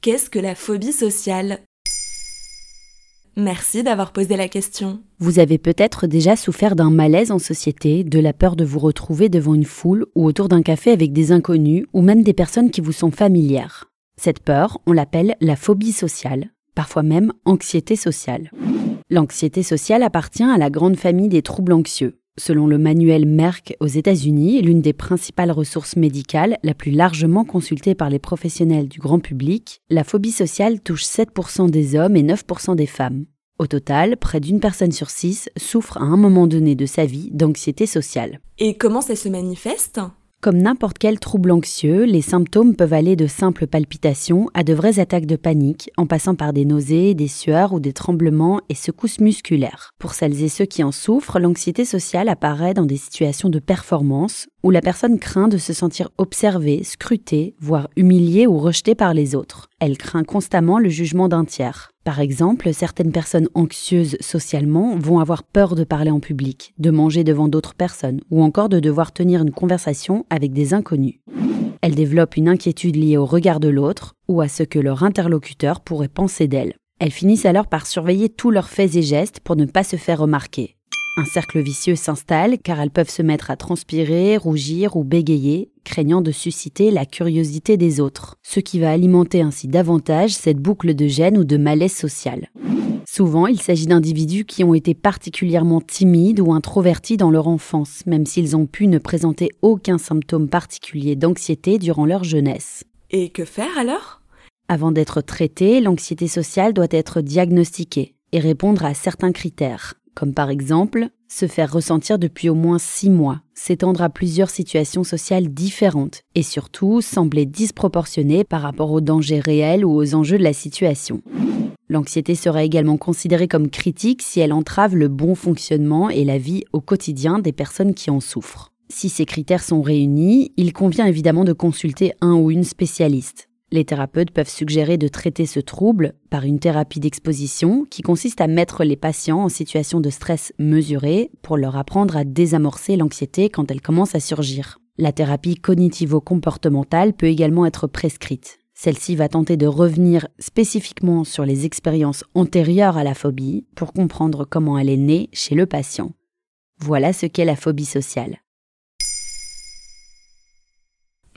Qu'est-ce que la phobie sociale? Merci d'avoir posé la question. Vous avez peut-être déjà souffert d'un malaise en société, de la peur de vous retrouver devant une foule ou autour d'un café avec des inconnus ou même des personnes qui vous sont familières. Cette peur, on l'appelle la phobie sociale, parfois même anxiété sociale. L'anxiété sociale appartient à la grande famille des troubles anxieux. Selon le manuel Merck aux États-Unis, l'une des principales ressources médicales, la plus largement consultée par les professionnels du grand public, la phobie sociale touche 7% des hommes et 9% des femmes. Au total, près d'une personne sur six souffre à un moment donné de sa vie d'anxiété sociale. Et comment ça se manifeste? Comme n'importe quel trouble anxieux, les symptômes peuvent aller de simples palpitations à de vraies attaques de panique, en passant par des nausées, des sueurs ou des tremblements et secousses musculaires. Pour celles et ceux qui en souffrent, l'anxiété sociale apparaît dans des situations de performance où la personne craint de se sentir observée, scrutée, voire humiliée ou rejetée par les autres. Elle craint constamment le jugement d'un tiers. Par exemple, certaines personnes anxieuses socialement vont avoir peur de parler en public, de manger devant d'autres personnes, ou encore de devoir tenir une conversation avec des inconnus. Elles développent une inquiétude liée au regard de l'autre ou à ce que leur interlocuteur pourrait penser d'elles. Elles finissent alors par surveiller tous leurs faits et gestes pour ne pas se faire remarquer. Un cercle vicieux s'installe car elles peuvent se mettre à transpirer, rougir ou bégayer, craignant de susciter la curiosité des autres, ce qui va alimenter ainsi davantage cette boucle de gêne ou de malaise social. Souvent, il s'agit d'individus qui ont été particulièrement timides ou introvertis dans leur enfance, même s'ils ont pu ne présenter aucun symptôme particulier d'anxiété durant leur jeunesse. Et que faire alors? Avant d'être traité, l'anxiété sociale doit être diagnostiquée et répondre à certains critères, comme par exemple se faire ressentir depuis au moins six mois, s'étendre à plusieurs situations sociales différentes et surtout sembler disproportionné par rapport aux dangers réels ou aux enjeux de la situation. L'anxiété sera également considérée comme critique si elle entrave le bon fonctionnement et la vie au quotidien des personnes qui en souffrent. Si ces critères sont réunis, il convient évidemment de consulter un ou une spécialiste. Les thérapeutes peuvent suggérer de traiter ce trouble par une thérapie d'exposition qui consiste à mettre les patients en situation de stress mesuré pour leur apprendre à désamorcer l'anxiété quand elle commence à surgir. La thérapie cognitivo-comportementale peut également être prescrite. Celle-ci va tenter de revenir spécifiquement sur les expériences antérieures à la phobie pour comprendre comment elle est née chez le patient. Voilà ce qu'est la phobie sociale.